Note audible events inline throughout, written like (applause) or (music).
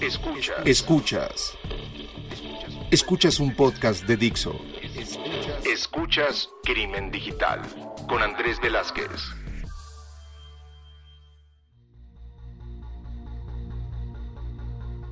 Escuchas. Escuchas. Escuchas un podcast de Dixo. Escuchas Crimen Digital con Andrés Velázquez.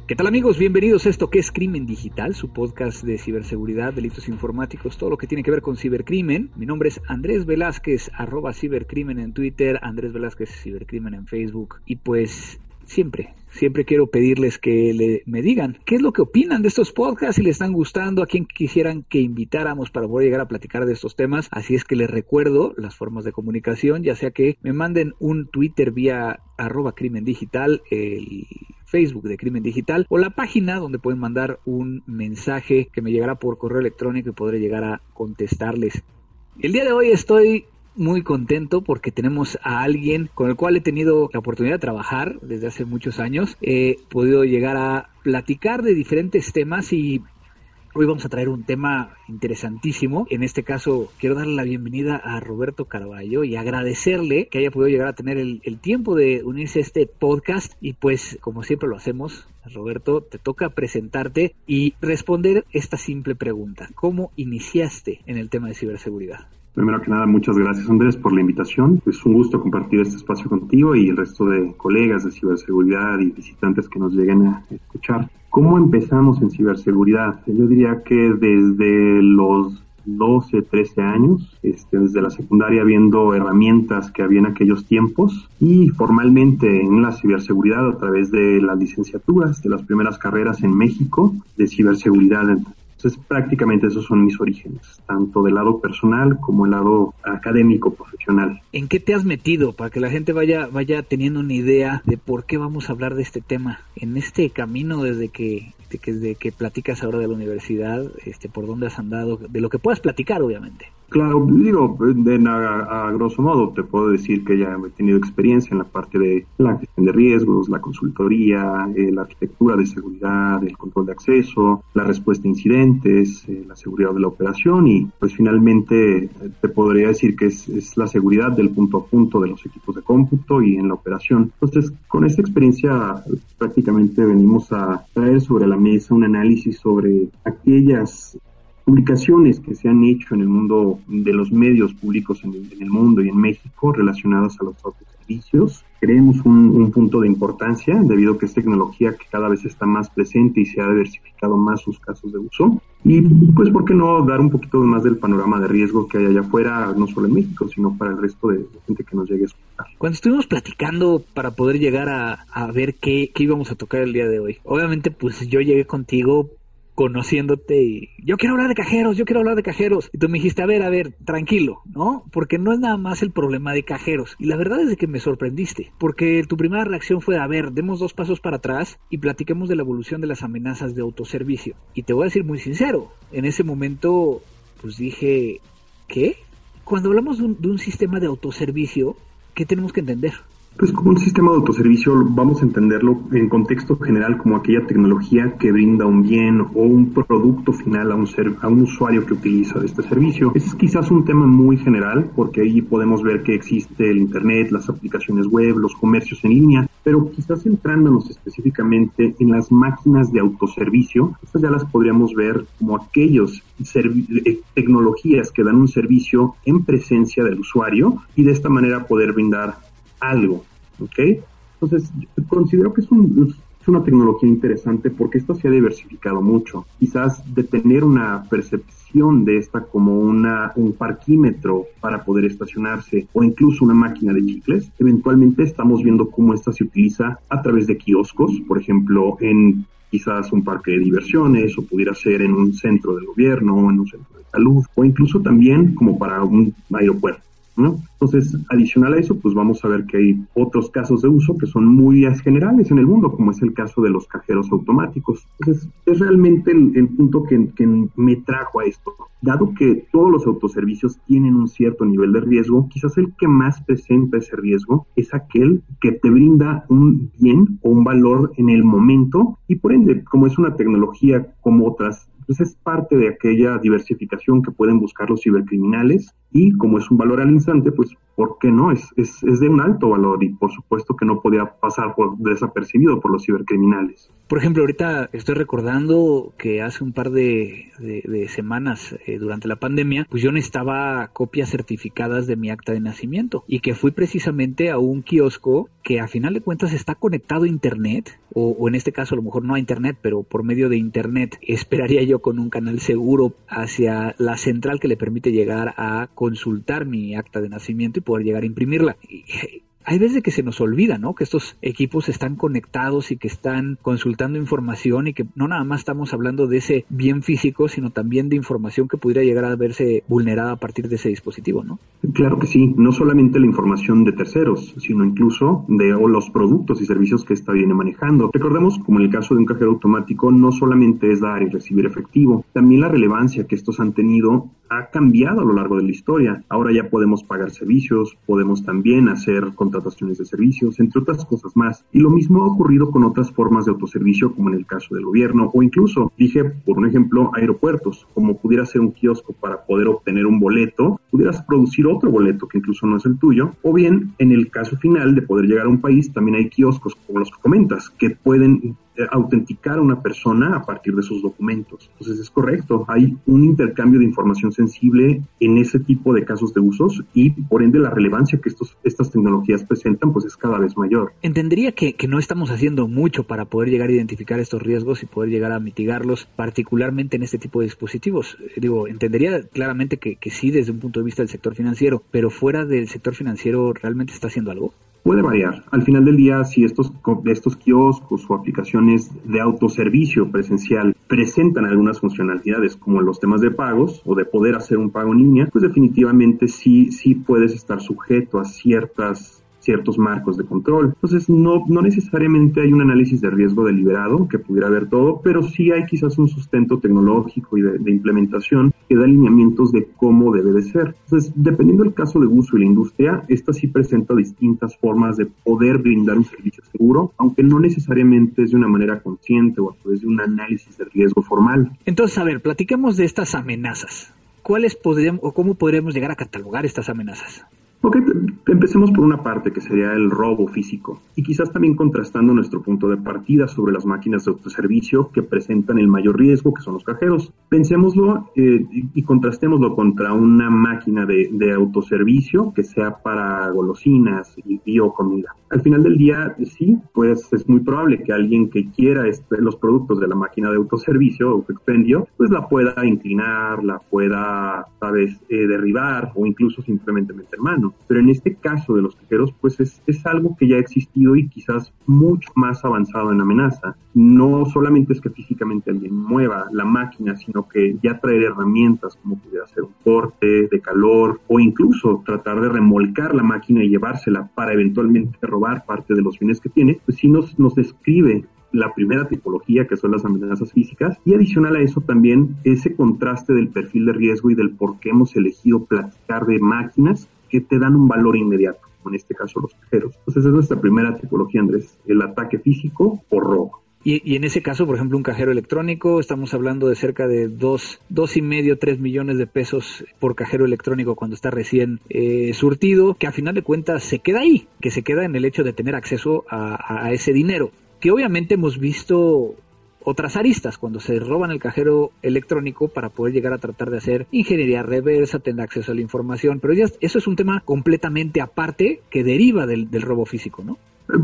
¿Qué tal amigos? Bienvenidos a esto que es Crimen Digital, su podcast de ciberseguridad, delitos informáticos, todo lo que tiene que ver con cibercrimen. Mi nombre es Andrés Velázquez, arroba cibercrimen en Twitter, Andrés Velázquez cibercrimen en Facebook. Y pues siempre, siempre quiero pedirles que le, me digan qué es lo que opinan de estos podcasts, si les están gustando, a quién quisieran que invitáramos para poder llegar a platicar de estos temas. Así es que les recuerdo las formas de comunicación, ya sea que me manden un Twitter vía arroba crimen digital, el Facebook de Crimen Digital o la página donde pueden mandar un mensaje que me llegará por correo electrónico y podré llegar a contestarles. El día de hoy estoy muy contento porque tenemos a alguien con el cual he tenido la oportunidad de trabajar desde hace muchos años. He podido llegar a platicar de diferentes temas y Hoy vamos a traer un tema interesantísimo. En este caso, quiero darle la bienvenida a Roberto Carballo y agradecerle que haya podido llegar a tener el, el, tiempo de unirse a este podcast. Y pues, como siempre lo hacemos, Roberto, te toca presentarte y responder esta simple pregunta. ¿Cómo iniciaste en el tema de ciberseguridad? Primero que nada, muchas gracias Andrés por la invitación. Es un gusto compartir este espacio contigo y el resto de colegas de ciberseguridad y visitantes que nos lleguen a escuchar. ¿Cómo empezamos en ciberseguridad? Yo diría que desde los 12, 13 años, este, desde la secundaria viendo herramientas que había en aquellos tiempos y formalmente en la ciberseguridad a través de las licenciaturas, de las primeras carreras en México de ciberseguridad entonces, prácticamente esos son mis orígenes, tanto del lado personal como el lado académico, profesional. ¿En qué te has metido para que la gente vaya, vaya teniendo una idea de por qué vamos a hablar de este tema? En este camino desde que, desde que platicas ahora de la universidad, este, por dónde has andado, de lo que puedas platicar, obviamente. Claro, digo, a, grosso modo te puedo decir que ya he tenido experiencia en la parte de la gestión de riesgos, la consultoría, eh, la arquitectura de seguridad, el control de acceso, la respuesta a incidentes, eh, la seguridad de la operación y pues finalmente eh, te podría decir que es, es, la seguridad del punto a punto de los equipos de cómputo y en la operación. Entonces, con esta experiencia prácticamente venimos a traer sobre la mesa un análisis sobre aquellas publicaciones que se han hecho en el mundo de los medios públicos en el, mundo y en México relacionadas a los autoservicios. Creemos un, un, punto de importancia debido a que es tecnología que cada vez está más presente y se ha diversificado más sus casos de uso. Y pues, ¿por qué no dar un poquito más del panorama de riesgo que hay allá afuera, no solo en México, sino para el resto de gente que nos llegue a escuchar? Cuando estuvimos platicando para poder llegar a, a ver qué, qué íbamos a tocar el día de hoy, obviamente pues yo llegué contigo conociéndote y yo quiero hablar de cajeros, yo quiero hablar de cajeros. Y tú me dijiste, a ver, a ver, tranquilo, ¿no? Porque no es nada más el problema de cajeros. Y la verdad es que me sorprendiste, porque tu primera reacción fue, a ver, demos dos pasos para atrás y platiquemos de la evolución de las amenazas de autoservicio. Y te voy a decir muy sincero, en ese momento, pues dije, ¿qué? Cuando hablamos de un, de un sistema de autoservicio, ¿qué tenemos que entender? Pues como un sistema de autoservicio vamos a entenderlo en contexto general como aquella tecnología que brinda un bien o un producto final a un, ser, a un usuario que utiliza este servicio. Es quizás un tema muy general porque ahí podemos ver que existe el Internet, las aplicaciones web, los comercios en línea, pero quizás centrándonos específicamente en las máquinas de autoservicio, estas ya las podríamos ver como aquellos eh, tecnologías que dan un servicio en presencia del usuario y de esta manera poder brindar algo, ¿ok? Entonces, considero que es, una tecnología interesante porque esto se ha diversificado mucho. Quizás de tener una percepción de esta como una, un parquímetro para poder estacionarse o incluso una máquina de chicles, eventualmente estamos viendo cómo esta se utiliza a través de kioscos, por ejemplo, en quizás un parque de diversiones o pudiera ser en un centro del gobierno, o en un centro de salud o incluso también como para un aeropuerto. Entonces, adicional a eso, pues vamos a ver que hay otros casos de uso que son muy generales en el mundo, como es el caso de los cajeros automáticos. Entonces, es realmente el, punto que, que, me trajo a esto. Dado que todos los autoservicios tienen un cierto nivel de riesgo, quizás el que más presenta ese riesgo es aquel que te brinda un bien o un valor en el momento y por ende, como es una tecnología como otras Entonces es parte de aquella diversificación que pueden buscar los cibercriminales y como es un valor al instante, pues ¿por qué no? Es, es, es, de un alto valor y por supuesto que no podía pasar por desapercibido por los cibercriminales. Por ejemplo, ahorita estoy recordando que hace un par de, de, semanas eh, durante la pandemia, pues yo necesitaba copias certificadas de mi acta de nacimiento y que fui precisamente a un kiosco que a final de cuentas está conectado a internet o, o en este caso a lo mejor no a internet, pero por medio de internet (laughs) esperaría yo con un canal seguro hacia la central que le permite llegar a consultar mi acta de nacimiento y poder llegar a imprimirla hay veces que se nos olvida, ¿no? Que estos equipos están conectados y que están consultando información y que no nada más estamos hablando de ese bien físico, sino también de información que pudiera llegar a verse vulnerada a partir de ese dispositivo, ¿no? Claro que sí, no solamente la información de terceros, sino incluso de los productos y servicios que ésta viene manejando. Recordemos, como en el caso de un cajero automático, no solamente es dar y recibir efectivo, también la relevancia que estos han tenido ha cambiado a lo largo de la historia. Ahora ya podemos pagar servicios, podemos también hacer de servicios, entre otras cosas más. Y lo mismo ha ocurrido con otras formas de autoservicio, como en el caso del gobierno, o incluso, dije, por un ejemplo, aeropuertos, como pudiera ser un kiosco para poder obtener un boleto, pudieras producir otro boleto que incluso no es el tuyo, o bien, en el caso final de poder llegar a un país, también hay kioscos, como los que comentas, que pueden autenticar a una persona a partir de sus documentos. Entonces es correcto, hay un intercambio de información sensible en ese tipo de casos de usos y por ende la relevancia que estos, estas tecnologías presentan pues es cada vez mayor. Entendería que, que no estamos haciendo mucho para poder llegar a identificar estos riesgos y poder llegar a mitigarlos, particularmente en este tipo de dispositivos. Eh, digo, entendería claramente que, que sí desde un punto de vista del sector financiero, pero fuera del sector financiero realmente está haciendo algo. Puede variar. Al final del día, si estos, estos kioscos o aplicaciones de autoservicio presencial presentan algunas funcionalidades como los temas de pagos o de poder hacer un pago en línea, pues definitivamente sí, sí puedes estar sujeto a ciertas ciertos marcos de control. Entonces, no, no necesariamente hay un análisis de riesgo deliberado que pudiera haber todo, pero sí hay quizás un sustento tecnológico y de, implementación que da alineamientos de cómo debe de ser. Entonces, dependiendo del caso de uso y la industria, esta sí presenta distintas formas de poder brindar un servicio seguro, aunque no necesariamente es de una manera consciente o a través de un análisis de riesgo formal. Entonces, a ver, platiquemos de estas amenazas. ¿Cuáles podríamos o cómo podríamos llegar a catalogar estas amenazas? Ok, empecemos por una parte que sería el robo físico y quizás también contrastando nuestro punto de partida sobre las máquinas de autoservicio que presentan el mayor riesgo, que son los cajeros. Pensémoslo eh, y contrastémoslo contra una máquina de, autoservicio que sea para golosinas y biocomida. Al final del día, sí, pues es muy probable que alguien que quiera este, los productos de la máquina de autoservicio o expendio, pues la pueda inclinar, la pueda, sabes, eh, derribar o incluso simplemente meter mano. Pero en este caso de los cajeros, pues es, es algo que ya ha existido y quizás mucho más avanzado en amenaza. No solamente es que físicamente alguien mueva la máquina, sino que ya traer herramientas como pudiera ser un corte de calor o incluso tratar de remolcar la máquina y llevársela para eventualmente robar parte de los bienes que tiene, pues sí nos, nos describe la primera tipología, que son las amenazas físicas, y adicional a eso también ese contraste del perfil de riesgo y del por qué hemos elegido platicar de máquinas que te dan un valor inmediato, en este caso los cajeros. Entonces es nuestra primera tipología, Andrés, el ataque físico por robo. Y, en ese caso, por ejemplo, un cajero electrónico, estamos hablando de cerca de dos, dos y medio, tres millones de pesos por cajero electrónico cuando está recién eh, surtido, que a final de cuentas se queda ahí, que se queda en el hecho de tener acceso a, ese dinero. Que obviamente hemos visto otras aristas cuando se roban el cajero electrónico para poder llegar a tratar de hacer ingeniería reversa, tener acceso a la información, pero ya eso es un tema completamente aparte que deriva del, del robo físico, ¿no?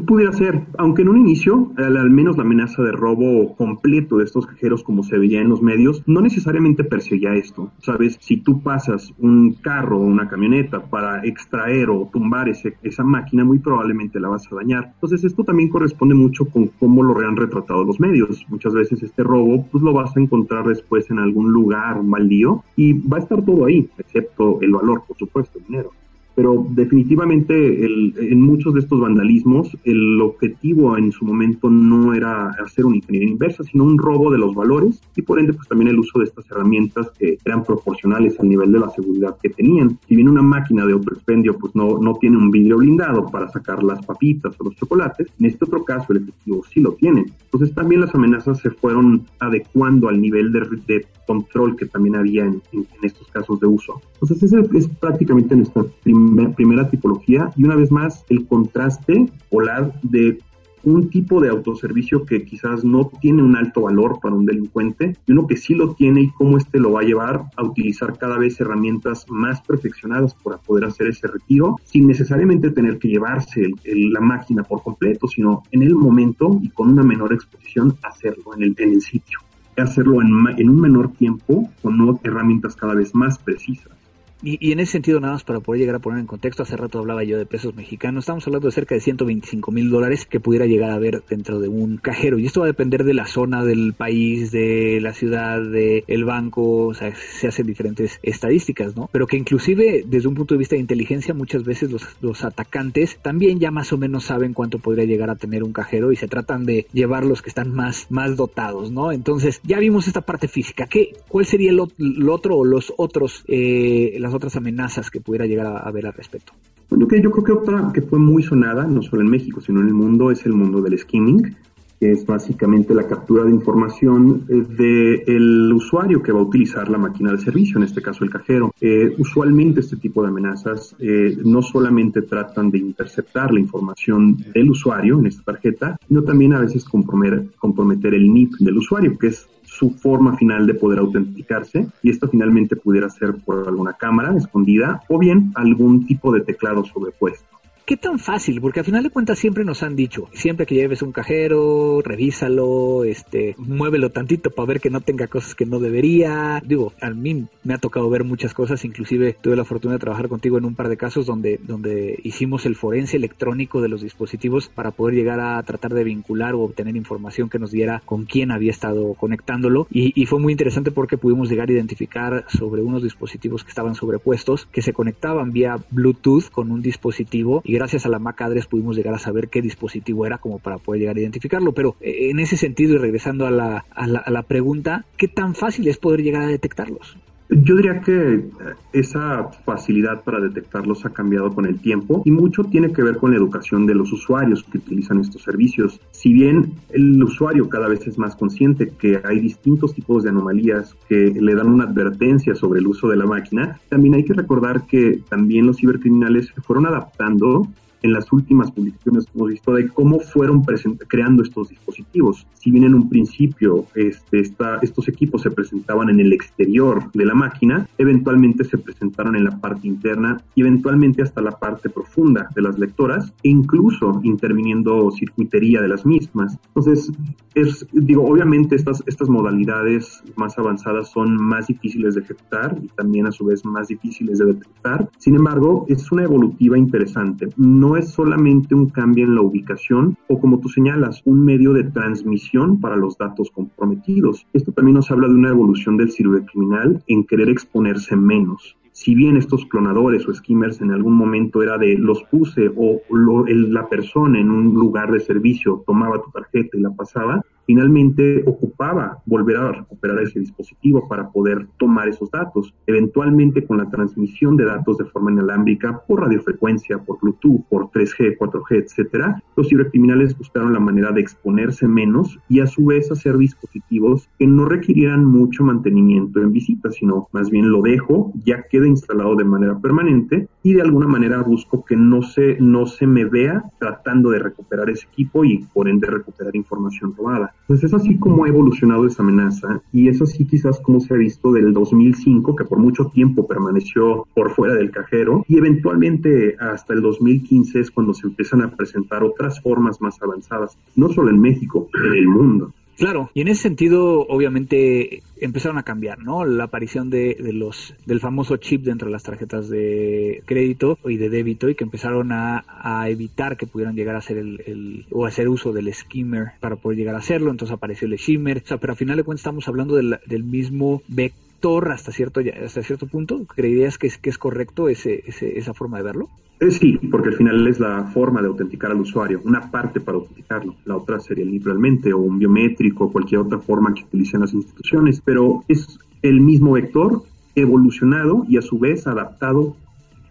Pudiera ser, aunque en un inicio, al, menos la amenaza de robo completo de estos cajeros, como se veía en los medios, no necesariamente perseguía esto. Sabes, si tú pasas un carro o una camioneta para extraer o tumbar ese, esa máquina, muy probablemente la vas a dañar. Entonces, esto también corresponde mucho con cómo lo han retratado los medios. Muchas veces este robo, pues lo vas a encontrar después en algún lugar, baldío, y va a estar todo ahí, excepto el valor, por supuesto, el dinero. Pero definitivamente en muchos de estos vandalismos el objetivo en su momento no era hacer una ingeniería inversa, sino un robo de los valores y por ende pues también el uso de estas herramientas que eran proporcionales al nivel de la seguridad que tenían. Si bien una máquina de autoexpendio pues no, no tiene un vidrio blindado para sacar las papitas o los chocolates, en este otro caso el efectivo sí lo tiene. Entonces también las amenazas se fueron adecuando al nivel de, de control que también había en, estos casos de uso. Entonces esa es prácticamente nuestra primera tipología y una vez más el contraste polar de un tipo de autoservicio que quizás no tiene un alto valor para un delincuente y uno que sí lo tiene y cómo éste lo va a llevar a utilizar cada vez herramientas más perfeccionadas para poder hacer ese retiro sin necesariamente tener que llevarse la máquina por completo, sino en el momento y con una menor exposición hacerlo en el sitio. Hacerlo en, en un menor tiempo con herramientas cada vez más precisas. Y, en ese sentido, nada más para poder llegar a poner en contexto, hace rato hablaba yo de pesos mexicanos, estamos hablando de cerca de 125 mil dólares que pudiera llegar a haber dentro de un cajero. Y esto va a depender de la zona del país, de la ciudad, del el banco, o sea, se hacen diferentes estadísticas, ¿no? Pero que inclusive desde un punto de vista de inteligencia, muchas veces los, los atacantes también ya más o menos saben cuánto podría llegar a tener un cajero y se tratan de llevar los que están más, más dotados, ¿no? Entonces, ya vimos esta parte física. ¿Qué, ¿Cuál sería el, otro o los otros, eh, otras amenazas que pudiera llegar a, haber al respecto? Bueno, que yo creo que otra que fue muy sonada, no solo en México, sino en el mundo, es el mundo del skimming, que es básicamente la captura de información eh, del usuario que va a utilizar la máquina de servicio, en este caso el cajero. Eh, usualmente este tipo de amenazas eh, no solamente tratan de interceptar la información del usuario en esta tarjeta, sino también a veces comprometer, comprometer el NIP del usuario, que es su forma final de poder autenticarse y esto finalmente pudiera ser por alguna cámara escondida o bien algún tipo de teclado sobrepuesto. ¿Qué tan fácil? Porque al final de cuentas siempre nos han dicho, siempre que lleves un cajero, revísalo, este, muévelo tantito para ver que no tenga cosas que no debería. Digo, a mí me ha tocado ver muchas cosas, inclusive tuve la fortuna de trabajar contigo en un par de casos donde, donde hicimos el forense electrónico de los dispositivos para poder llegar a tratar de vincular o obtener información que nos diera con quién había estado conectándolo. Y, y fue muy interesante porque pudimos llegar a identificar sobre unos dispositivos que estaban sobrepuestos, que se conectaban vía Bluetooth con un dispositivo y gracias a la MAC address pudimos llegar a saber qué dispositivo era como para poder llegar a identificarlo. Pero eh, en ese sentido y regresando a la, a la, a la pregunta, ¿qué tan fácil es poder llegar a detectarlos? Yo diría que esa facilidad para detectarlos ha cambiado con el tiempo y mucho tiene que ver con la educación de los usuarios que utilizan estos servicios. Si bien el usuario cada vez es más consciente que hay distintos tipos de anomalías que le dan una advertencia sobre el uso de la máquina, también hay que recordar que también los cibercriminales se fueron adaptando en las últimas publicaciones que hemos visto de cómo fueron creando estos dispositivos. Si bien en un principio este, estos equipos se presentaban en el exterior de la máquina, eventualmente se presentaron en la parte interna y eventualmente hasta la parte profunda de las lectoras e incluso interviniendo circuitería de las mismas. Entonces, es, digo, obviamente estas, estas modalidades más avanzadas son más difíciles de ejecutar y también a su vez más difíciles de detectar. Sin embargo, es una evolutiva interesante. No no es solamente un cambio en la ubicación o como tú señalas, un medio de transmisión para los datos comprometidos. Esto también nos habla de una evolución del cibercriminal en querer exponerse menos si bien estos clonadores o skimmers en algún momento era de los puse o la persona en un lugar de servicio tomaba tu tarjeta y la pasaba, finalmente ocupaba volver a recuperar ese dispositivo para poder tomar esos datos. Eventualmente con la transmisión de datos de forma inalámbrica por radiofrecuencia, por Bluetooth, por 3G, 4G, etcétera, los cibercriminales buscaron la manera de exponerse menos y a su vez hacer dispositivos que no requirieran mucho mantenimiento en visita, sino más bien lo dejo, ya queda instalado de manera permanente y de alguna manera busco que no se, no se me vea tratando de recuperar ese equipo y por ende recuperar información robada. Pues es así como ha evolucionado esa amenaza y es así quizás como se ha visto del 2005, que por mucho tiempo permaneció por fuera del cajero y eventualmente hasta el 2015 es cuando se empiezan a presentar otras formas más avanzadas, no solo en México, en el mundo. Claro, y en ese sentido, obviamente, empezaron a cambiar, ¿no? La aparición de, los del famoso chip dentro de las tarjetas de crédito y de débito y que empezaron a, evitar que pudieran llegar a hacer el, o hacer uso del skimmer para poder llegar a hacerlo. Entonces apareció el skimmer, o sea, pero al final de cuentas estamos hablando del, del mismo vector vector hasta cierto, hasta cierto punto? ¿Creerías que es, que es correcto ese, esa forma de verlo? Eh, sí, porque al final es la forma de autenticar al usuario, una parte para autenticarlo, la otra sería literalmente o un biométrico o cualquier otra forma que utilicen las instituciones, pero es el mismo vector evolucionado y a su vez adaptado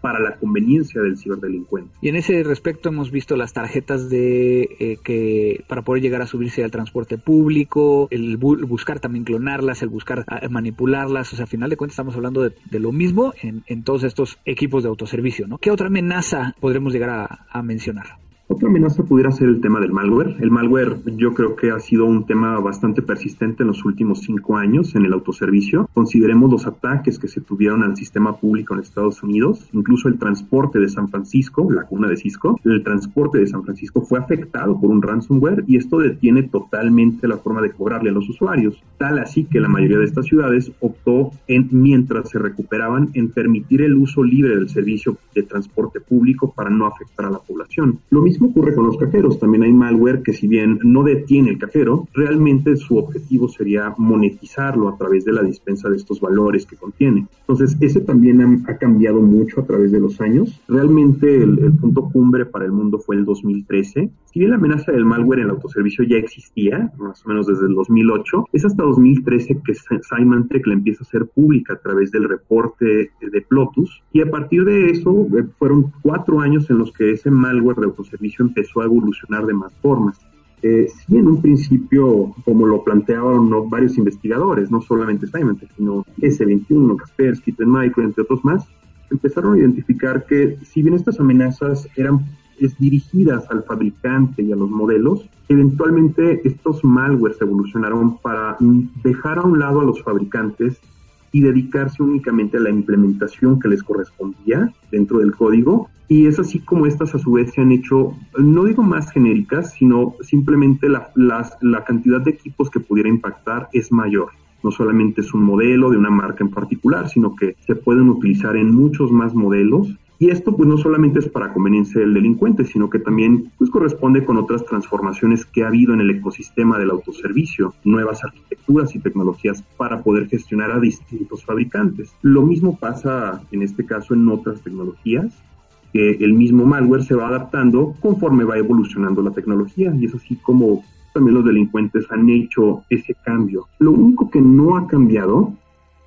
para la conveniencia del ciberdelincuente. Y en ese respecto hemos visto las tarjetas de eh, que para poder llegar a subirse al transporte público, el, buscar también clonarlas, el buscar ah, manipularlas, o sea, a final de cuentas estamos hablando de, lo mismo en, todos estos equipos de autoservicio, ¿no? ¿Qué otra amenaza podremos llegar a mencionar? Otra amenaza pudiera ser el tema del malware. El malware yo creo que ha sido un tema bastante persistente en los últimos cinco años en el autoservicio. Consideremos los ataques que se tuvieron al sistema público en Estados Unidos, incluso el transporte de San Francisco, la cuna de Cisco, el transporte de San Francisco fue afectado por un ransomware y esto detiene totalmente la forma de cobrarle a los usuarios. Tal así que la mayoría de estas ciudades optó en, mientras se recuperaban, en permitir el uso libre del servicio de transporte público para no afectar a la población. Lo mismo ocurre con los cajeros. También hay malware que si bien no detiene el cajero, realmente su objetivo sería monetizarlo a través de la dispensa de estos valores que contiene. Entonces, ese también ha, cambiado mucho a través de los años. Realmente el, punto cumbre para el mundo fue el 2013. Si bien la amenaza del malware en el autoservicio ya existía, más o menos desde el 2008, es hasta 2013 que Symantec la empieza a hacer pública a través del reporte de Plotus. Y a partir de eso, eh, fueron cuatro años en los que ese malware de autoservicio empezó a evolucionar de más formas. Eh, sí, en un principio, como lo planteaban varios investigadores, no solamente Symantec, sino S21, Kaspersky, Micro, entre otros más, empezaron a identificar que si bien estas amenazas eran dirigidas al fabricante y a los modelos, eventualmente estos malwares evolucionaron para dejar a un lado a los fabricantes y dedicarse únicamente a la implementación que les correspondía dentro del código. Y es así como estas a su vez se han hecho, no digo más genéricas, sino simplemente la, la cantidad de equipos que pudiera impactar es mayor no solamente es un modelo de una marca en particular, sino que se pueden utilizar en muchos más modelos y esto pues no solamente es para conveniencia del delincuente, sino que también pues corresponde con otras transformaciones que ha habido en el ecosistema del autoservicio, nuevas arquitecturas y tecnologías para poder gestionar a distintos fabricantes. Lo mismo pasa en este caso en otras tecnologías, que el mismo malware se va adaptando conforme va evolucionando la tecnología y es así como también los delincuentes han hecho ese cambio. Lo único que no ha cambiado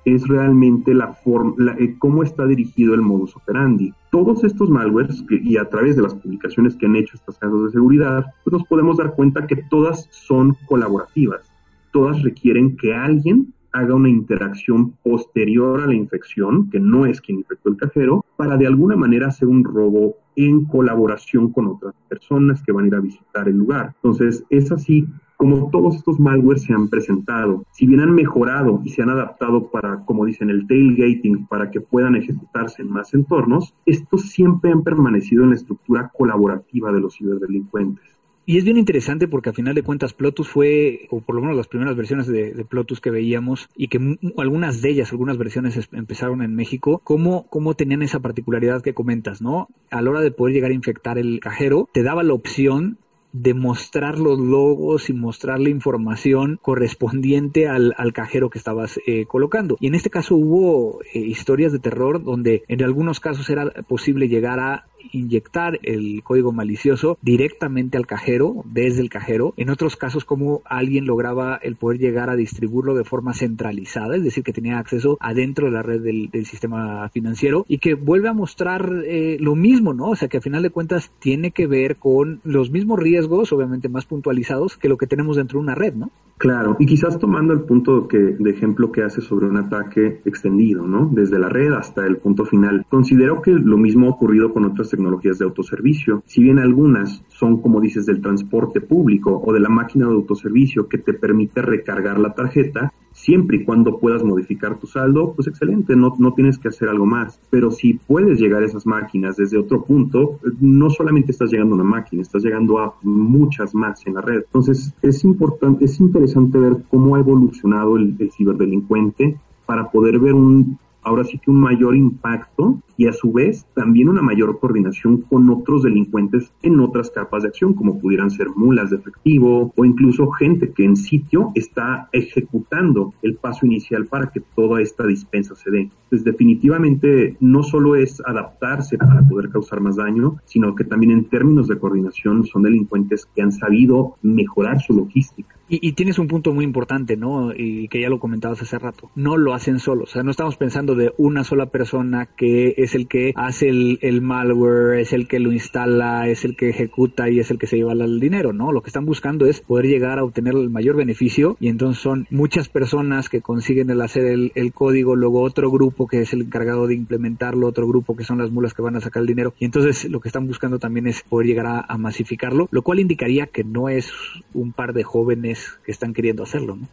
es realmente la forma, eh, cómo está dirigido el modus operandi. Todos estos malwares y a través de las publicaciones que han hecho estas casas de seguridad, pues nos podemos dar cuenta que todas son colaborativas. Todas requieren que alguien haga una interacción posterior a la infección, que no es quien infectó el cajero, para de alguna manera hacer un robo en colaboración con otras personas que van a ir a visitar el lugar. Entonces, es así como todos estos malwares se han presentado, si bien han mejorado y se han adaptado para, como dicen, el tailgating, para que puedan ejecutarse en más entornos, estos siempre han permanecido en la estructura colaborativa de los ciberdelincuentes. Y es bien interesante porque a final de cuentas Plotus fue, o por lo menos las primeras versiones de, Plotus que veíamos y que algunas de ellas, algunas versiones empezaron en México, cómo, cómo tenían esa particularidad que comentas, ¿no? A la hora de poder llegar a infectar el cajero, te daba la opción de mostrar los logos y mostrar la información correspondiente al, cajero que estabas eh, colocando. Y en este caso hubo eh, historias de terror donde en algunos casos era posible llegar a inyectar el código malicioso directamente al cajero, desde el cajero. En otros casos, como alguien lograba el poder llegar a distribuirlo de forma centralizada, es decir, que tenía acceso adentro de la red del, sistema financiero y que vuelve a mostrar eh, lo mismo, ¿no? O sea, que a final de cuentas tiene que ver con los mismos riesgos, obviamente más puntualizados, que lo que tenemos dentro de una red, ¿no? Claro, y quizás tomando el punto que, de ejemplo que hace sobre un ataque extendido, ¿no? Desde la red hasta el punto final. Considero que lo mismo ha ocurrido con otras tecnologías de autoservicio. Si bien algunas son, como dices, del transporte público o de la máquina de autoservicio que te permite recargar la tarjeta, siempre y cuando puedas modificar tu saldo, pues excelente, no, no tienes que hacer algo más. Pero si puedes llegar a esas máquinas desde otro punto, no solamente estás llegando a una máquina, estás llegando a muchas más en la red. Entonces, es importante, es interesante ver cómo ha evolucionado el, el ciberdelincuente para poder ver un ahora sí que un mayor impacto y a su vez también una mayor coordinación con otros delincuentes en otras capas de acción, como pudieran ser mulas de efectivo o incluso gente que en sitio está ejecutando el paso inicial para que toda esta dispensa se dé. Entonces, definitivamente no solo es adaptarse para poder causar más daño, sino que también en términos de coordinación son delincuentes que han sabido mejorar su logística. Y, tienes un punto muy importante, ¿no? Y que ya lo comentabas hace rato. No lo hacen solos. O sea, no estamos pensando de una sola persona que es el que hace el, malware, es el que lo instala, es el que ejecuta y es el que se lleva el dinero, ¿no? Lo que están buscando es poder llegar a obtener el mayor beneficio y entonces son muchas personas que consiguen el hacer el, el código, luego otro grupo que es el encargado de implementarlo, otro grupo que son las mulas que van a sacar el dinero y entonces lo que están buscando también es poder llegar a masificarlo, lo cual indicaría que no es un par de jóvenes que están queriendo hacerlo, ¿no?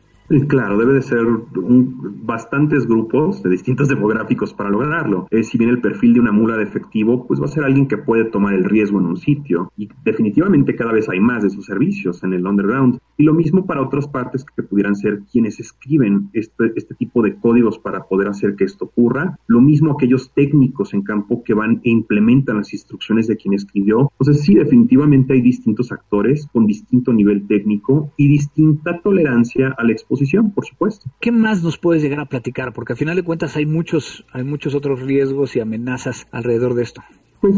Claro, debe de ser bastantes grupos de distintos demográficos para lograrlo. Eh, si bien el perfil de una mula de efectivo, pues va a ser alguien que puede tomar el riesgo en un sitio. Y definitivamente cada vez hay más de esos servicios en el underground. Y lo mismo para otras partes que pudieran ser quienes escriben este, este tipo de códigos para poder hacer que esto ocurra. Lo mismo aquellos técnicos en campo que van e implementan las instrucciones de quien escribió. Entonces sí, definitivamente hay distintos actores con distinto nivel técnico y distinta tolerancia a la exposición por supuesto. ¿Qué más nos puedes llegar a platicar? Porque al final de cuentas hay muchos, hay muchos otros riesgos y amenazas alrededor de esto. Pues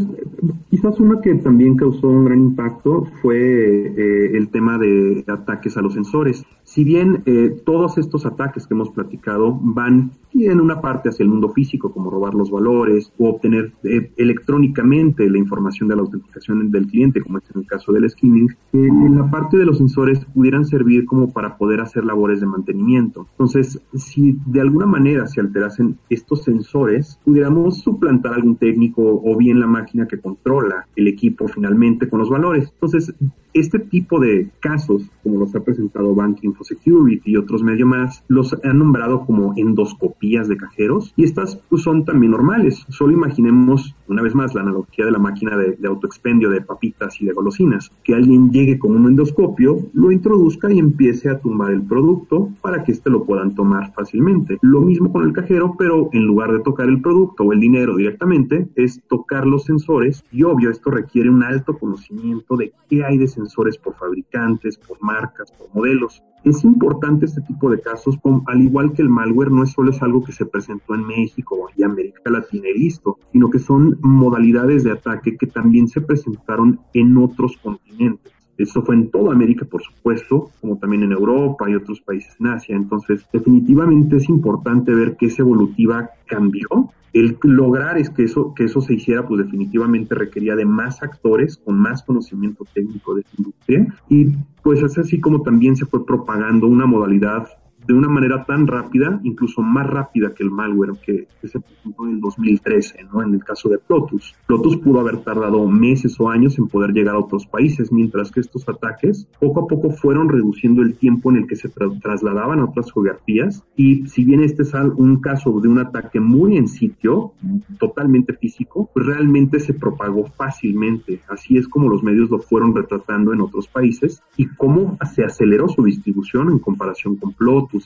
quizás una que también causó un gran impacto fue eh, el tema de ataques a los sensores. Si bien eh, todos estos ataques que hemos platicado van en una parte hacia el mundo físico, como robar los valores o obtener eh, electrónicamente la información de la autenticación del cliente, como es en el caso del skimming, en la parte de los sensores pudieran servir como para poder hacer labores de mantenimiento. Entonces, si de alguna manera se alterasen estos sensores, pudiéramos suplantar algún técnico o bien la máquina que controla el equipo finalmente con los valores. Entonces, este tipo de casos, como los ha presentado Bank Security y otros medio más, los han nombrado como endoscopías de cajeros y estas pues, son también normales. Solo imaginemos, una vez más, la analogía de la máquina de, de autoexpendio de papitas y de golosinas. Que alguien llegue con un endoscopio, lo introduzca y empiece a tumbar el producto para que éste lo puedan tomar fácilmente. Lo mismo con el cajero, pero en lugar de tocar el producto o el dinero directamente, es tocar los sensores y obvio esto requiere un alto conocimiento de qué hay de sensores por fabricantes, por marcas, por modelos. Es importante este tipo de casos, al igual que el malware, no es solo es algo que se presentó en México y América Latina y listo, sino que son modalidades de ataque que también se presentaron en otros continentes. Eso fue en toda América, por supuesto, como también en Europa y otros países en Asia. Entonces, definitivamente es importante ver que esa evolutiva cambió. El lograr es que eso, que eso se hiciera, pues definitivamente requería de más actores con más conocimiento técnico de esta industria. Y pues es así como también se fue propagando una modalidad de una manera tan rápida, incluso más rápida que el malware que, se presentó en el 2013, ¿no? En el caso de Plotus. Plotus pudo haber tardado meses o años en poder llegar a otros países, mientras que estos ataques poco a poco fueron reduciendo el tiempo en el que se trasladaban a otras geografías. Y si bien este es un caso de un ataque muy en sitio, totalmente físico, pues realmente se propagó fácilmente. Así es como los medios lo fueron retratando en otros países y cómo se aceleró su distribución en comparación con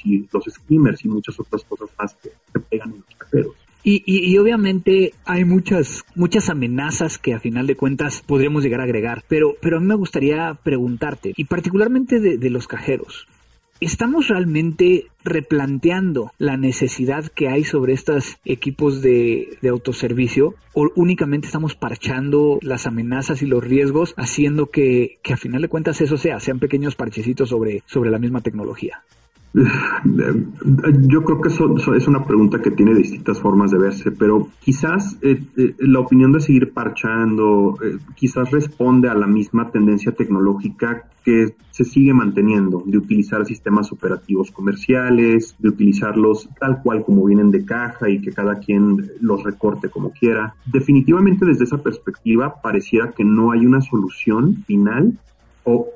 Y los skimmers y muchas otras cosas más que se pegan en los cajeros. Y, y, obviamente hay muchas muchas amenazas que a final de cuentas podríamos llegar a agregar, pero, pero a mí me gustaría preguntarte, y particularmente de, de los cajeros, ¿Estamos realmente replanteando la necesidad que hay sobre estos equipos de, de, autoservicio o únicamente estamos parchando las amenazas y los riesgos haciendo que, que a final de cuentas eso sea, sean pequeños parchecitos sobre, sobre la misma tecnología? Yo creo que eso, es una pregunta que tiene distintas formas de verse, pero quizás eh, eh, la opinión de seguir parchando eh, quizás responde a la misma tendencia tecnológica que se sigue manteniendo, de utilizar sistemas operativos comerciales, de utilizarlos tal cual como vienen de caja y que cada quien los recorte como quiera. Definitivamente desde esa perspectiva pareciera que no hay una solución final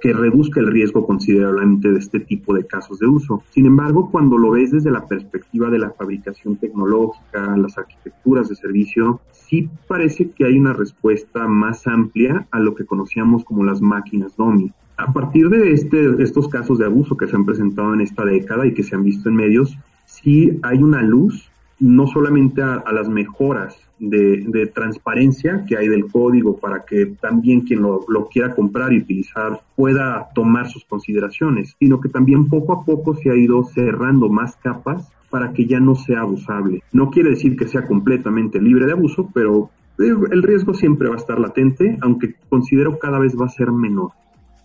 que reduzca el riesgo considerablemente de este tipo de casos de uso. Sin embargo, cuando lo ves desde la perspectiva de la fabricación tecnológica, las arquitecturas de servicio, sí parece que hay una respuesta más amplia a lo que conocíamos como las máquinas DOMI. A partir de este, estos casos de abuso que se han presentado en esta década y que se han visto en medios, sí hay una luz no solamente a, las mejoras de, transparencia que hay del código para que también quien lo, lo, quiera comprar y utilizar pueda tomar sus consideraciones, sino que también poco a poco se ha ido cerrando más capas para que ya no sea abusable. No quiere decir que sea completamente libre de abuso, pero eh, el riesgo siempre va a estar latente, aunque considero cada vez va a ser menor.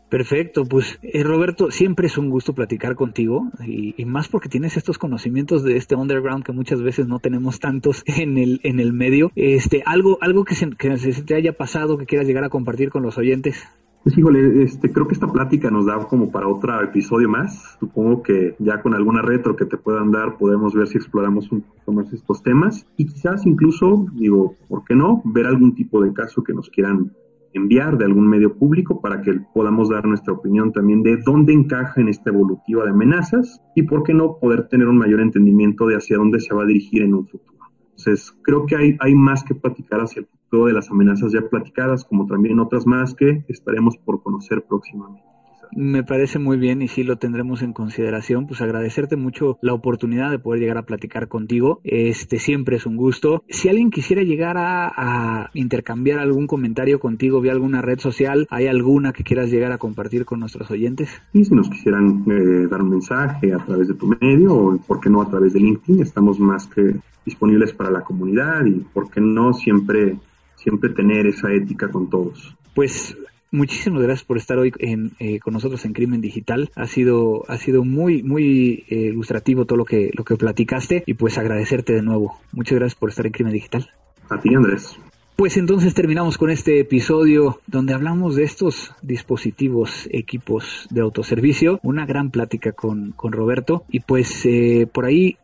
Perfecto, pues eh, Roberto, siempre es un gusto platicar contigo y, más porque tienes estos conocimientos de este underground que muchas veces no tenemos tantos (laughs) en el en el medio. Este, algo algo que se, que se te haya pasado que quieras llegar a compartir con los oyentes. Pues híjole, este, creo que esta plática nos da como para otro episodio más. Supongo que ya con alguna retro que te puedan dar podemos ver si exploramos un poco más estos temas y quizás incluso, digo, ¿por qué no? Ver algún tipo de caso que nos quieran enviar de algún medio público para que podamos dar nuestra opinión también de dónde encaja en esta evolutiva de amenazas y por qué no poder tener un mayor entendimiento de hacia dónde se va a dirigir en un futuro. Entonces, creo que hay, hay más que platicar hacia el futuro de las amenazas ya platicadas, como también otras más que estaremos por conocer próximamente. Me parece muy bien y sí lo tendremos en consideración. Pues agradecerte mucho la oportunidad de poder llegar a platicar contigo. Este siempre es un gusto. Si alguien quisiera llegar a, intercambiar algún comentario contigo vía alguna red social, ¿hay alguna que quieras llegar a compartir con nuestros oyentes? Y si nos quisieran eh, dar un mensaje a través de tu medio o, ¿por qué no, a través de LinkedIn? Estamos más que disponibles para la comunidad y, ¿por qué no, siempre, siempre tener esa ética con todos? Pues Muchísimas gracias por estar hoy eh, con nosotros en Crimen Digital. Ha sido, ha sido muy, muy eh, ilustrativo todo lo que, lo que platicaste y pues agradecerte de nuevo. Muchas gracias por estar en Crimen Digital. A ti, Andrés. Pues entonces terminamos con este episodio donde hablamos de estos dispositivos, equipos de autoservicio. Una gran plática con, con Roberto. Y pues eh, por ahí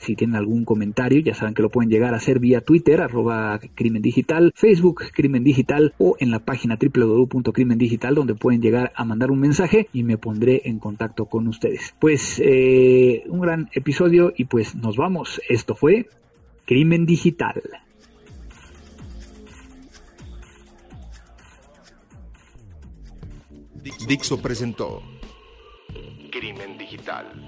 si tienen algún comentario, ya saben que lo pueden llegar a hacer vía Twitter, arroba Crimen Digital, Facebook Crimen Digital o en la página www.crimendigital donde pueden llegar a mandar un mensaje y me pondré en contacto con ustedes. Pues eh, un gran episodio y pues nos vamos. Esto fue Crimen Digital. Dixo presentó Crimen Digital